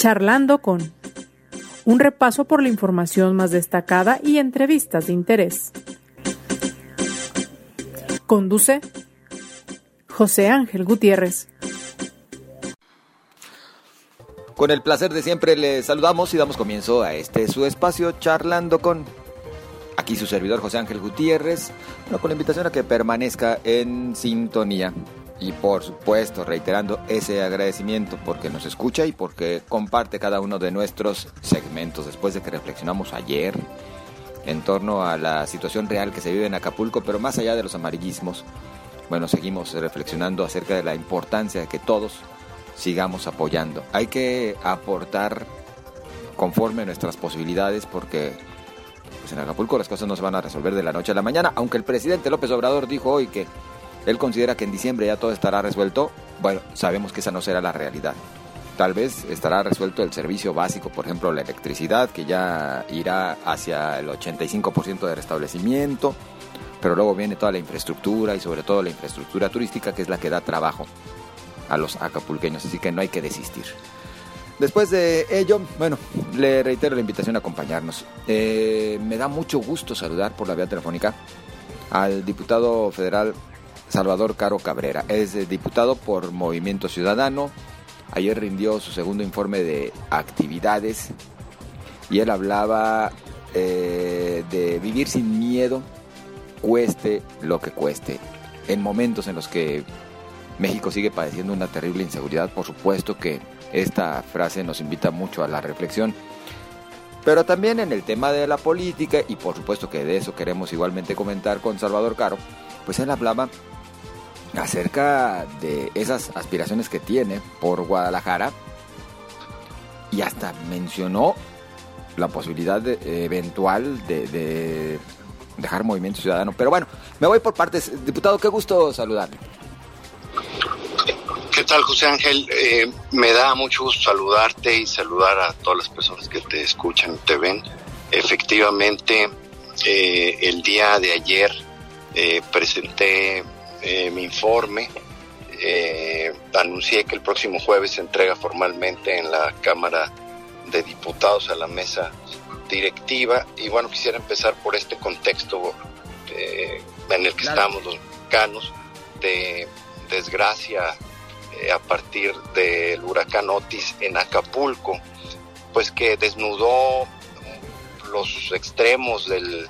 Charlando con un repaso por la información más destacada y entrevistas de interés. Conduce José Ángel Gutiérrez. Con el placer de siempre le saludamos y damos comienzo a este su espacio charlando con aquí su servidor José Ángel Gutiérrez, con la invitación a que permanezca en sintonía y por supuesto reiterando ese agradecimiento porque nos escucha y porque comparte cada uno de nuestros segmentos después de que reflexionamos ayer en torno a la situación real que se vive en Acapulco, pero más allá de los amarillismos, bueno, seguimos reflexionando acerca de la importancia de que todos sigamos apoyando. Hay que aportar conforme nuestras posibilidades porque pues en Acapulco las cosas no se van a resolver de la noche a la mañana, aunque el presidente López Obrador dijo hoy que él considera que en diciembre ya todo estará resuelto. Bueno, sabemos que esa no será la realidad. Tal vez estará resuelto el servicio básico, por ejemplo, la electricidad, que ya irá hacia el 85% de restablecimiento, pero luego viene toda la infraestructura y sobre todo la infraestructura turística, que es la que da trabajo a los acapulqueños, así que no hay que desistir. Después de ello, bueno, le reitero la invitación a acompañarnos. Eh, me da mucho gusto saludar por la vía telefónica al diputado federal Salvador Caro Cabrera. Es diputado por Movimiento Ciudadano. Ayer rindió su segundo informe de actividades y él hablaba eh, de vivir sin miedo, cueste lo que cueste. En momentos en los que México sigue padeciendo una terrible inseguridad, por supuesto que esta frase nos invita mucho a la reflexión. Pero también en el tema de la política, y por supuesto que de eso queremos igualmente comentar con Salvador Caro, pues él hablaba acerca de esas aspiraciones que tiene por Guadalajara y hasta mencionó la posibilidad eventual de, dejar Movimiento Ciudadano. Pero bueno, me voy por partes. Diputado, qué gusto saludarle. ¿Qué tal, José Ángel? Eh, me da mucho gusto saludarte y saludar a todas las personas que te escuchan y te ven. Efectivamente, eh, el día de ayer eh, presenté eh, mi informe. Eh, anuncié que el próximo jueves se entrega formalmente en la Cámara de Diputados a la mesa directiva. Y bueno, quisiera empezar por este contexto eh, en el que estamos los mexicanos de desgracia a partir del huracán Otis en Acapulco, pues que desnudó los extremos del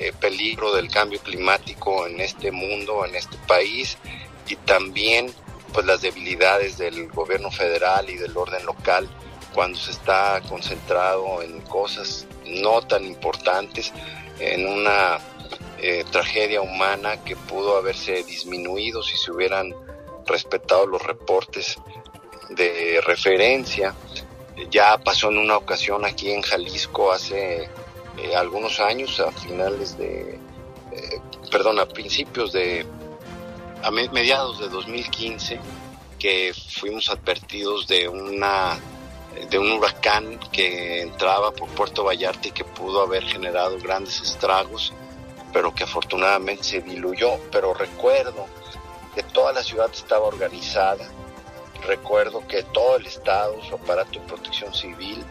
eh, peligro del cambio climático en este mundo, en este país y también pues las debilidades del gobierno federal y del orden local cuando se está concentrado en cosas no tan importantes, en una eh, tragedia humana que pudo haberse disminuido si se hubieran respetado los reportes de referencia. Ya pasó en una ocasión aquí en Jalisco hace eh, algunos años, a finales de, eh, perdón, a principios de, a mediados de 2015, que fuimos advertidos de una de un huracán que entraba por Puerto Vallarta y que pudo haber generado grandes estragos, pero que afortunadamente se diluyó. Pero recuerdo que toda la ciudad estaba organizada, recuerdo que todo el Estado, su aparato de protección civil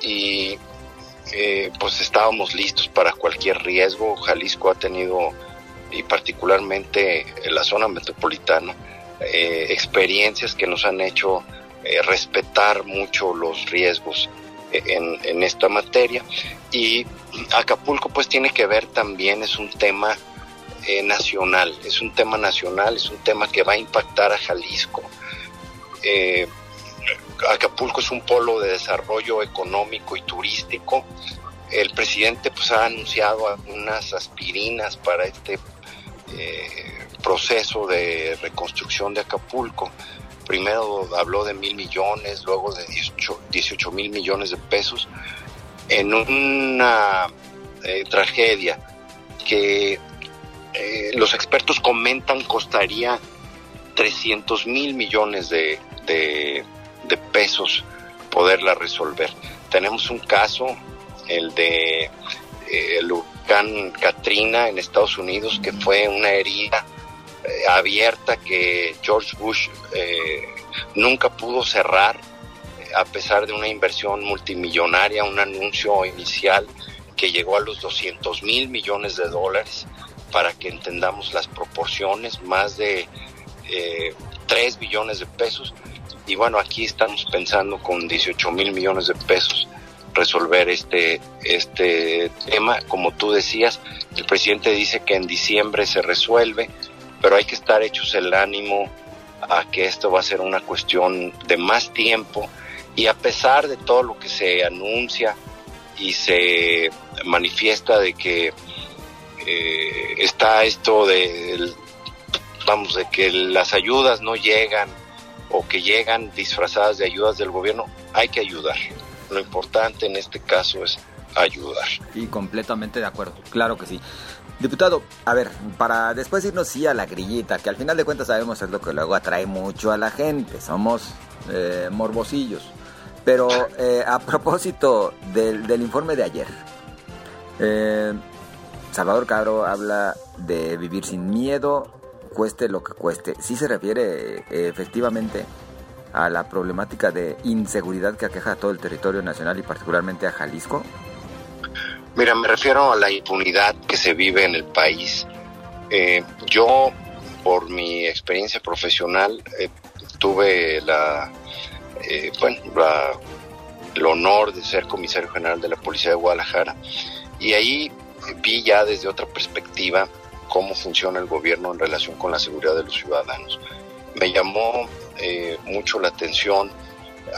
y pues estábamos listos para cualquier riesgo. Jalisco ha tenido, y particularmente en la zona metropolitana, eh, experiencias que nos han hecho eh, respetar mucho los riesgos eh, en, en, esta materia. Y Acapulco pues tiene que ver también, es un tema nacional, es un tema nacional, es un tema que va a impactar a Jalisco. Acapulco es un polo de desarrollo económico y turístico. El presidente pues ha anunciado algunas aspirinas para este eh, proceso de reconstrucción de Acapulco. Primero habló de mil millones, luego de 18, mil millones de pesos en una eh, tragedia que eh, los expertos comentan costaría 300 mil millones de, de pesos poderla resolver. Tenemos un caso, el de eh, el huracán Katrina en Estados Unidos, que fue una herida eh, abierta que George Bush eh, nunca pudo cerrar a pesar de una inversión multimillonaria, un anuncio inicial que llegó a los 200 mil millones de dólares, para que entendamos las proporciones, más de eh, 3 billones de pesos. Y bueno, aquí estamos pensando con 18 mil millones de pesos resolver este, este tema. Como tú decías, el presidente dice que en diciembre se resuelve, pero hay que estar hechos el ánimo a que esto va a ser una cuestión de más tiempo y a pesar de todo lo que se anuncia y se manifiesta de que eh, está esto de vamos de que las ayudas no llegan o que llegan disfrazadas de ayudas del gobierno hay que ayudar. Lo importante en este caso es ayudar. Y completamente de acuerdo claro que sí. Diputado, a ver, para después irnos sí a la grillita, que al final de cuentas sabemos es lo que luego atrae mucho a la gente, somos eh, morbosillos. Pero eh, a propósito del, informe de ayer, eh, Salvador Cabro habla de vivir sin miedo, cueste lo que cueste. Sí se refiere efectivamente a la problemática de inseguridad que aqueja a todo el territorio nacional y particularmente a Jalisco. Mira, me refiero a la impunidad que se vive en el país. Eh, yo, por mi experiencia profesional, eh, tuve la, eh, bueno, el honor de ser comisario general de la Policía de Guadalajara y ahí vi ya desde otra perspectiva cómo funciona el gobierno en relación con la seguridad de los ciudadanos. Me llamó mucho la atención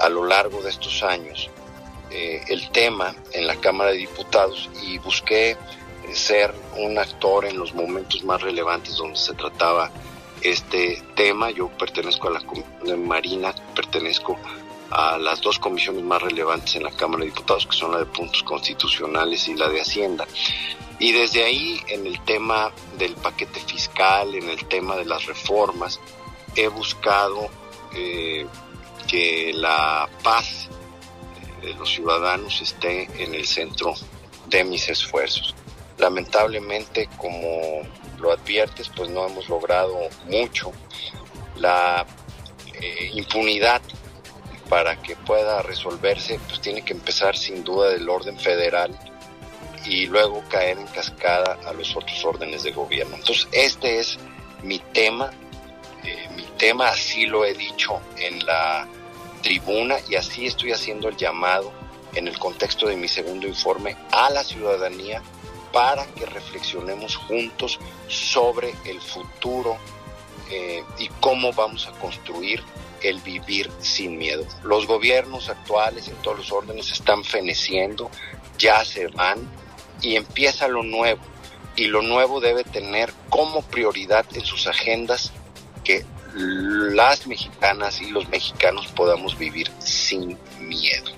a lo largo de estos años eh, el tema en la Cámara de Diputados y busqué eh, ser un actor en los momentos más relevantes donde se trataba este tema. Yo pertenezco a la Marina, pertenezco a las dos comisiones más relevantes en la Cámara de Diputados, que son la de puntos constitucionales y la de Hacienda. Y desde ahí, en el tema del paquete fiscal, en el tema de las reformas, he buscado eh, que la paz de los ciudadanos esté en el centro de mis esfuerzos. Lamentablemente, como lo adviertes, pues no hemos logrado mucho. La eh, impunidad para que pueda resolverse, pues tiene que empezar sin duda del orden federal y luego caer en cascada a los otros órdenes de gobierno. Entonces, este es mi tema, eh, mi tema así lo he dicho en la tribuna y así estoy haciendo el llamado en el contexto de mi segundo informe a la ciudadanía para que reflexionemos juntos sobre el futuro eh, y cómo vamos a construir el vivir sin miedo. Los gobiernos actuales en todos los órdenes están feneciendo, ya se van y empieza lo nuevo. Y lo nuevo debe tener como prioridad en sus agendas que las mexicanas y los mexicanos podamos vivir sin miedo.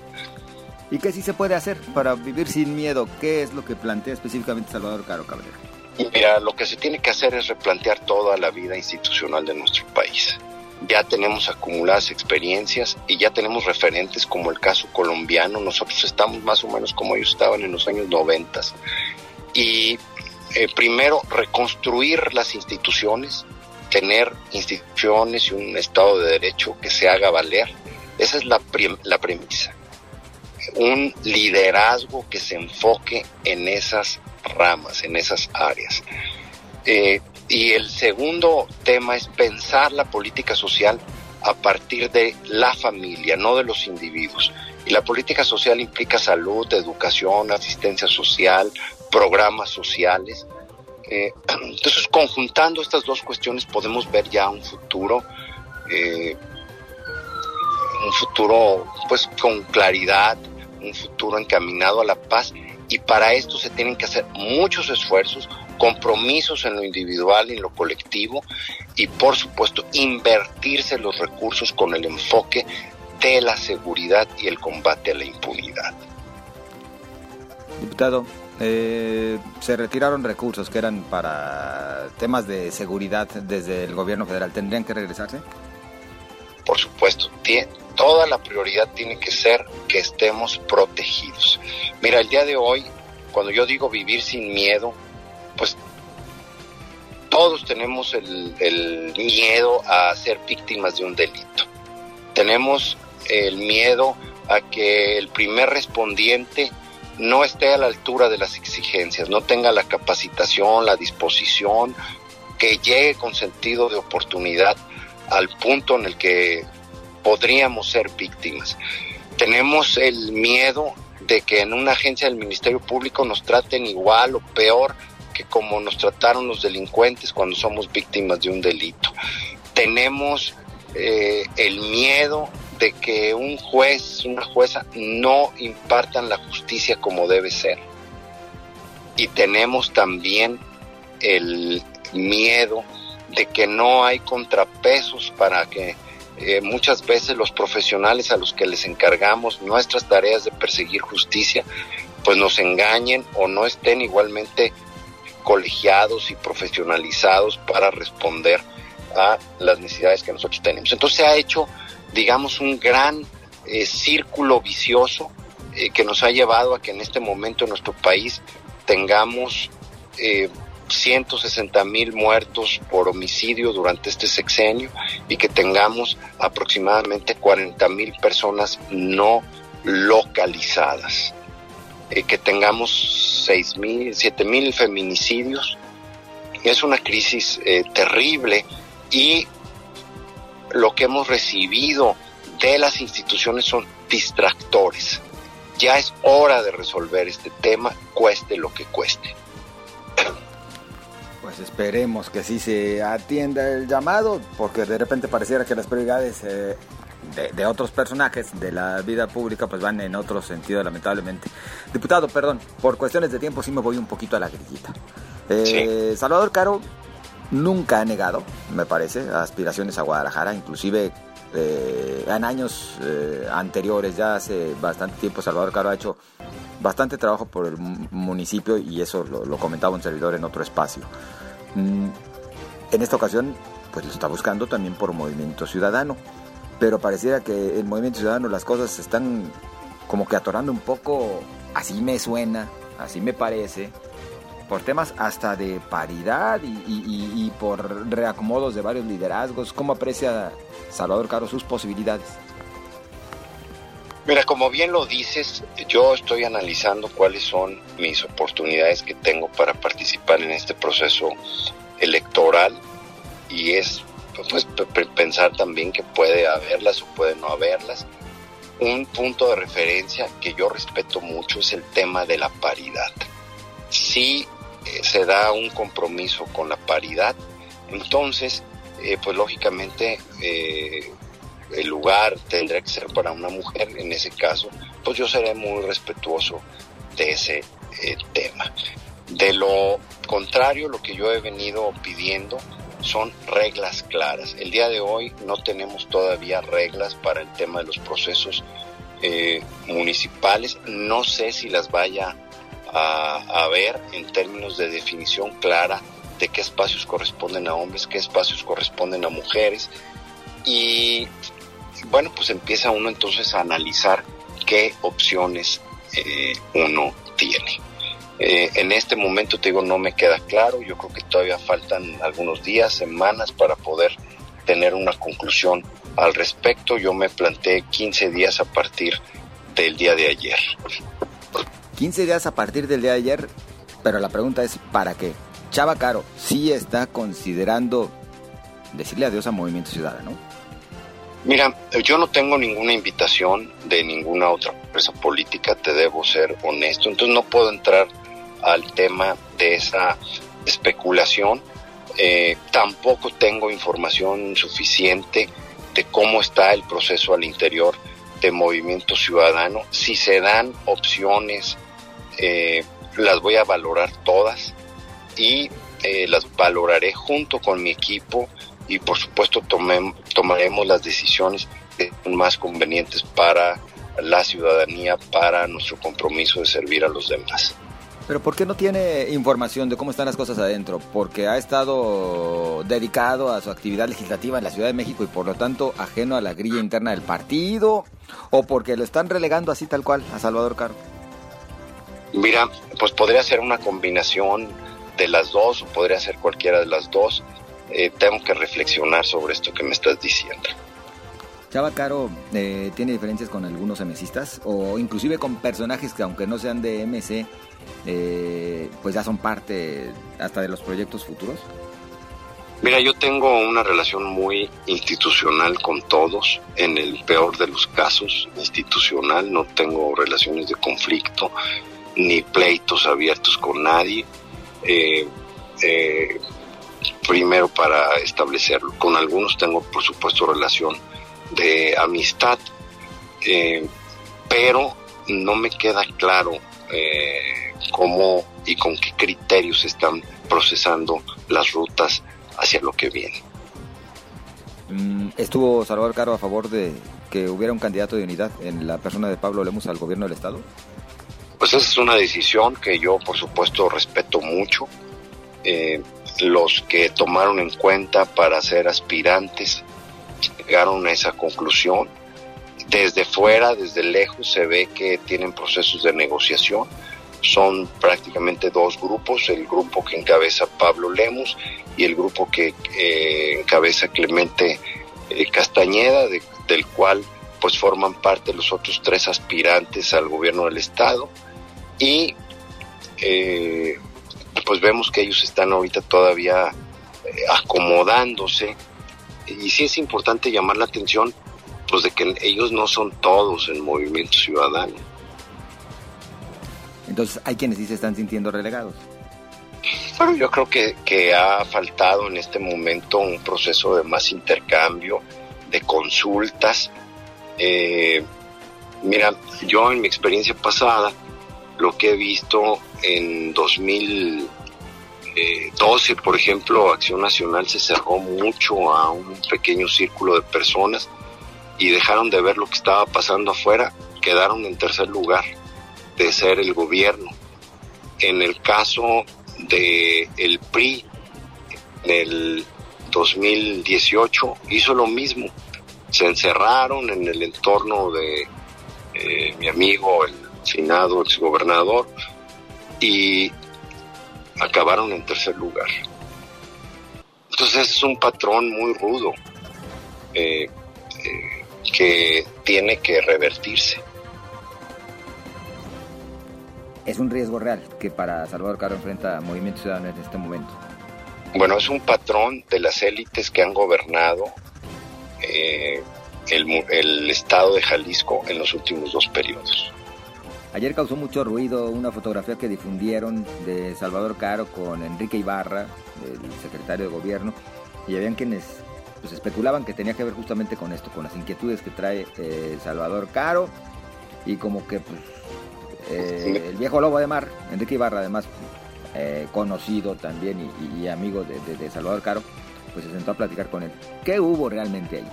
¿Y qué sí se puede hacer para vivir sin miedo? ¿Qué es lo que plantea específicamente Salvador Caro Cabrera? Mira, lo que se tiene que hacer es replantear toda la vida institucional de nuestro país. Ya tenemos acumuladas experiencias y ya tenemos referentes como el caso colombiano. Nosotros estamos más o menos como ellos estaban en los años 90. Y eh, primero, reconstruir las instituciones, tener instituciones y un Estado de Derecho que se haga valer. Esa es la, la premisa. Un liderazgo que se enfoque en esas ramas, en esas áreas. Eh, y el segundo tema es pensar la política social a partir de la familia, no de los individuos. Y la política social implica salud, educación, asistencia social, programas sociales, eh, entonces, conjuntando estas dos cuestiones podemos ver ya un futuro, eh, un futuro pues con claridad, un futuro encaminado a la paz y para esto se tienen que hacer muchos esfuerzos, compromisos en lo individual y en lo colectivo y por supuesto invertirse los recursos con el enfoque de la seguridad y el combate a la impunidad. Diputado, eh, se retiraron recursos que eran para temas de seguridad desde el gobierno federal. ¿Tendrían que regresarse? Por supuesto, toda la prioridad tiene que ser que estemos protegidos. Mira, el día de hoy, cuando yo digo vivir sin miedo, pues todos tenemos el, miedo a ser víctimas de un delito. Tenemos el miedo a que el primer respondiente no esté a la altura de las exigencias, no tenga la capacitación, la disposición, que llegue con sentido de oportunidad al punto en el que podríamos ser víctimas. Tenemos el miedo de que en una agencia del Ministerio Público nos traten igual o peor que como nos trataron los delincuentes cuando somos víctimas de un delito. Tenemos eh, el miedo de que un juez, una jueza no impartan la justicia como debe ser. Y tenemos también el miedo de que no hay contrapesos para que eh, muchas veces los profesionales a los que les encargamos nuestras tareas de perseguir justicia, pues nos engañen o no estén igualmente colegiados y profesionalizados para responder a las necesidades que nosotros tenemos. Entonces se ha hecho, digamos, un gran eh, círculo vicioso eh, que nos ha llevado a que en este momento en nuestro país tengamos 160 mil muertos por homicidio durante este sexenio y que tengamos aproximadamente 40 mil personas no localizadas, eh, que tengamos 6 mil, 7 mil feminicidios. Es una crisis eh, terrible y lo que hemos recibido de las instituciones son distractores. Ya es hora de resolver este tema, cueste lo que cueste. Pues esperemos que sí se atienda el llamado, porque de repente pareciera que las prioridades eh, de, otros personajes de la vida pública pues van en otro sentido, lamentablemente. Diputado, perdón, por cuestiones de tiempo sí me voy un poquito a la grillita. Eh, Salvador Caro nunca ha negado, me parece, aspiraciones a Guadalajara, inclusive eh, en años anteriores, ya hace bastante tiempo, Salvador Caro ha hecho bastante trabajo por el municipio y eso lo, comentaba un servidor en otro espacio. Mm, en esta ocasión, pues lo está buscando también por Movimiento Ciudadano, pero pareciera que el Movimiento Ciudadano las cosas se están como que atorando un poco, así me suena, así me parece, por temas hasta de paridad y por reacomodos de varios liderazgos. ¿Cómo aprecia Salvador Caro sus posibilidades? Mira, como bien lo dices, yo estoy analizando cuáles son mis oportunidades que tengo para participar en este proceso electoral y es pues, pensar también que puede haberlas o puede no haberlas. Un punto de referencia que yo respeto mucho es el tema de la paridad. Si eh, se da un compromiso con la paridad, entonces, eh, pues lógicamente eh, el lugar tendrá que ser para una mujer, en ese caso, pues yo seré muy respetuoso de ese eh, tema. De lo contrario, lo que yo he venido pidiendo son reglas claras. El día de hoy no tenemos todavía reglas para el tema de los procesos eh, municipales. No sé si las vaya a, a ver en términos de definición clara de qué espacios corresponden a hombres, qué espacios corresponden a mujeres. Y bueno, pues empieza uno entonces a analizar qué opciones eh, uno tiene. Eh, en este momento te digo, no me queda claro, yo creo que todavía faltan algunos días, semanas para poder tener una conclusión al respecto. Yo me planteé 15 días a partir del día de ayer. 15 días a partir del día de ayer, pero la pregunta es, ¿para qué? Chava Caro, sí está considerando decirle adiós a Movimiento Ciudadano. Mira, yo no tengo ninguna invitación de ninguna otra empresa política, te debo ser honesto, entonces no puedo entrar al tema de esa especulación. Eh, tampoco tengo información suficiente de cómo está el proceso al interior de Movimiento Ciudadano. Si se dan opciones, eh, las voy a valorar todas y eh, las valoraré junto con mi equipo y por supuesto tomaremos las decisiones más convenientes para la ciudadanía, para nuestro compromiso de servir a los demás. Pero ¿por qué no tiene información de cómo están las cosas adentro? ¿Porque ha estado dedicado a su actividad legislativa en la Ciudad de México y por lo tanto ajeno a la grilla interna del partido? ¿O porque lo están relegando así tal cual a Salvador Caro? Mira, pues podría ser una combinación de las dos o podría ser cualquiera de las dos. Eh, tengo que reflexionar sobre esto que me estás diciendo. Chava Caro eh, tiene diferencias con algunos MCistas o inclusive con personajes que aunque no sean de MC, eh, pues ya son parte hasta de los proyectos futuros. Mira, yo tengo una relación muy institucional con todos, en el peor de los casos, institucional, no tengo relaciones de conflicto ni pleitos abiertos con nadie. Eh, eh, primero para establecerlo. Con algunos tengo, por supuesto, relación de amistad, eh, pero no me queda claro cómo y con qué criterios están procesando las rutas hacia lo que viene. Mm, ¿Estuvo Salvador Caro a favor de que hubiera un candidato de unidad en la persona de Pablo Lemus al gobierno del Estado? Pues esa es una decisión que yo, por supuesto, respeto mucho. Eh, los que tomaron en cuenta para ser aspirantes llegaron a esa conclusión. Desde fuera, desde lejos, se ve que tienen procesos de negociación. Son prácticamente dos grupos, el grupo que encabeza Pablo Lemus y el grupo que eh, encabeza Clemente eh, Castañeda, del cual pues forman parte los otros tres aspirantes al gobierno del estado y eh, pues vemos que ellos están ahorita todavía acomodándose y sí es importante llamar la atención pues de que ellos no son todos el movimiento ciudadano. Entonces hay quienes sí se están sintiendo relegados. Bueno, yo creo que, que ha faltado en este momento un proceso de más intercambio, de consultas. Eh, mira, yo en mi experiencia pasada, lo que he visto en 2012, por ejemplo, Acción Nacional se cerró mucho a un pequeño círculo de personas y dejaron de ver lo que estaba pasando afuera, quedaron en tercer lugar de ser el gobierno. En el caso de PRI en el 2018 hizo lo mismo. Se encerraron en el entorno de eh, mi amigo, el finado exgobernador, y acabaron en tercer lugar. Entonces es un patrón muy rudo eh, eh, que tiene que revertirse es un riesgo real que para Salvador Caro enfrenta Movimiento Ciudadano en este momento. Bueno, es un patrón de las élites que han gobernado eh, el, estado de Jalisco en los últimos dos periodos. Ayer causó mucho ruido una fotografía que difundieron de Salvador Caro con Enrique Ibarra, el secretario de gobierno, y habían quienes pues, especulaban que tenía que ver justamente con esto, con las inquietudes que trae eh, Salvador Caro, y como que pues eh, el viejo lobo de mar, Enrique Ibarra, además eh, conocido también y, amigo de, Salvador Caro, pues se sentó a platicar con él. ¿Qué hubo realmente ahí?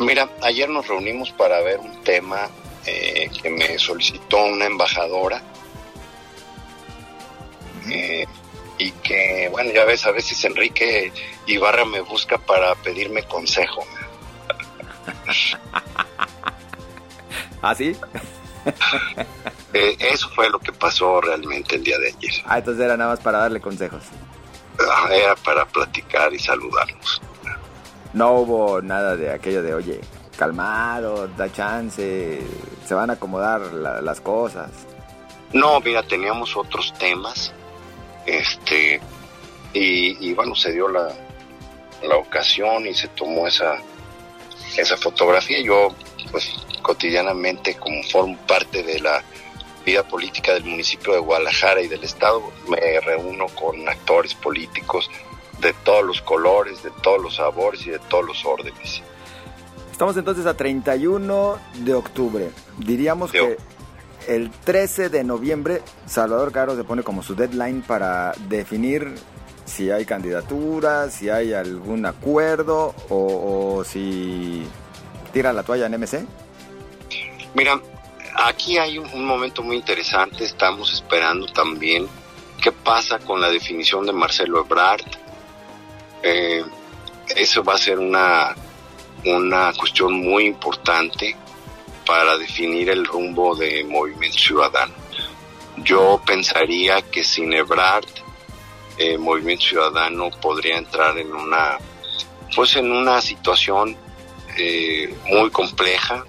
Mira, ayer nos reunimos para ver un tema eh, que me solicitó una embajadora. y que, bueno, ya ves, a veces Enrique Ibarra me busca para pedirme consejo. ¿Ah, sí? Eh, eso fue lo que pasó realmente el día de ayer. Ah, entonces era nada más para darle consejos. Ah, era para platicar y saludarnos. No hubo nada de aquello de, oye, calmado, da chance, se van a acomodar las cosas. No, mira, teníamos otros temas, este, y, y bueno, se dio la, la ocasión y se tomó esa, esa fotografía. Yo, pues, cotidianamente, como formo parte de la vida política del municipio de Guadalajara y del estado, me reúno con actores políticos de todos los colores, de todos los sabores y de todos los órdenes. Estamos entonces a 31 de octubre. Diríamos que el 13 de noviembre Salvador Caro se pone como su deadline para definir si hay candidatura, si hay algún acuerdo o, o si tira la toalla en MC. Mira, aquí hay un, momento muy interesante. Estamos esperando también qué pasa con la definición de Marcelo Ebrard. Eh, eso va a ser una, una cuestión muy importante para definir el rumbo de Movimiento Ciudadano. Yo pensaría que sin Ebrard, eh, Movimiento Ciudadano podría entrar en una, pues en una situación eh, muy compleja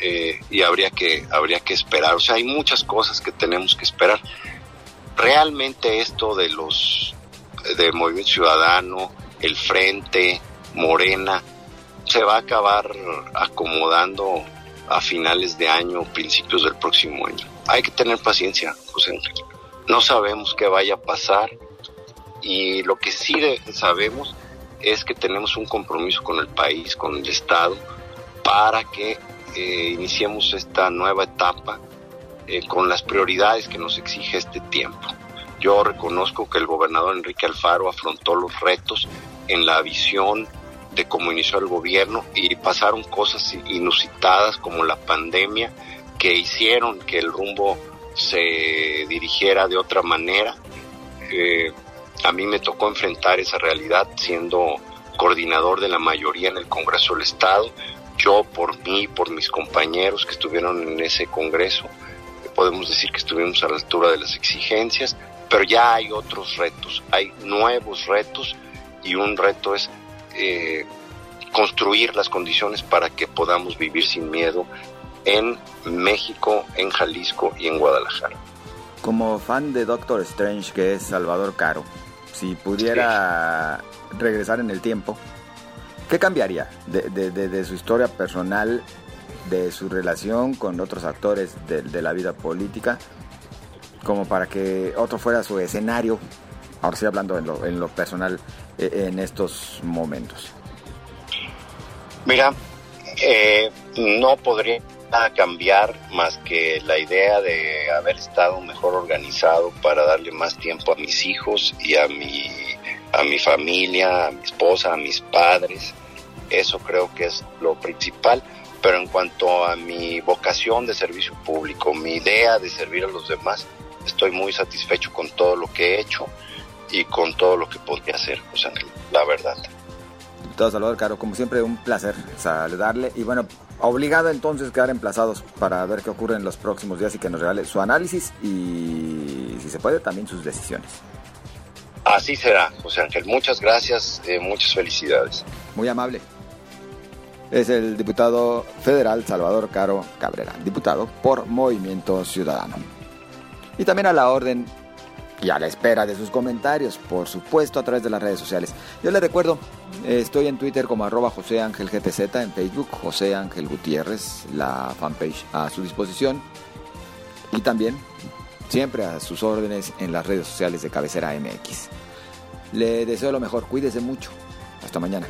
eh, y habría que, habría que esperar. O sea, hay muchas cosas que tenemos que esperar. Realmente esto de los de Movimiento Ciudadano, el Frente, Morena, se va a acabar acomodando a finales de año, principios del próximo año. Hay que tener paciencia, José Ángel. No sabemos qué vaya a pasar y lo que sí sabemos es que tenemos un compromiso con el país, con el Estado, para que eh, iniciemos esta nueva etapa eh, con las prioridades que nos exige este tiempo. Yo reconozco que el gobernador Enrique Alfaro afrontó los retos en la visión de cómo inició el gobierno y pasaron cosas inusitadas como la pandemia que hicieron que el rumbo se dirigiera de otra manera. Eh, a mí me tocó enfrentar esa realidad siendo coordinador de la mayoría en el Congreso del Estado. Yo por mí, por mis compañeros que estuvieron en ese Congreso, podemos decir que estuvimos a la altura de las exigencias, pero ya hay otros retos, hay nuevos retos y un reto es eh, construir las condiciones para que podamos vivir sin miedo en México, en Jalisco y en Guadalajara. Como fan de Doctor Strange, que es Salvador Caro, si pudiera regresar en el tiempo, ¿qué cambiaría de, su historia personal, de su relación con otros actores de, la vida política, como para que otro fuera su escenario? Ahora sí hablando en lo, en lo personal, eh, en estos momentos. Mira, eh, no podría cambiar más que la idea de haber estado mejor organizado para darle más tiempo a mis hijos y a mi, a mi familia, a mi esposa, a mis padres. Eso creo que es lo principal. Pero en cuanto a mi vocación de servicio público, mi idea de servir a los demás, estoy muy satisfecho con todo lo que he hecho y con todo lo que podría hacer, José la verdad. Todo Salvador Caro, como siempre, un placer saludarle. Y bueno, obligado entonces quedar emplazados para ver qué ocurre en los próximos días y que nos regale su análisis y, si se puede, también sus decisiones. Así será, José Ángel. Muchas gracias, eh, muchas felicidades. Muy amable. Es el diputado federal Salvador Caro Cabrera, diputado por Movimiento Ciudadano. Y también a la orden y a la espera de sus comentarios, por supuesto, a través de las redes sociales. Yo les recuerdo, estoy en Twitter como arroba José Ángel GTZ, en Facebook José Ángel Gutiérrez, la fanpage a su disposición. Y también, siempre a sus órdenes en las redes sociales de Cabecera MX. Le deseo lo mejor, cuídese mucho. Hasta mañana.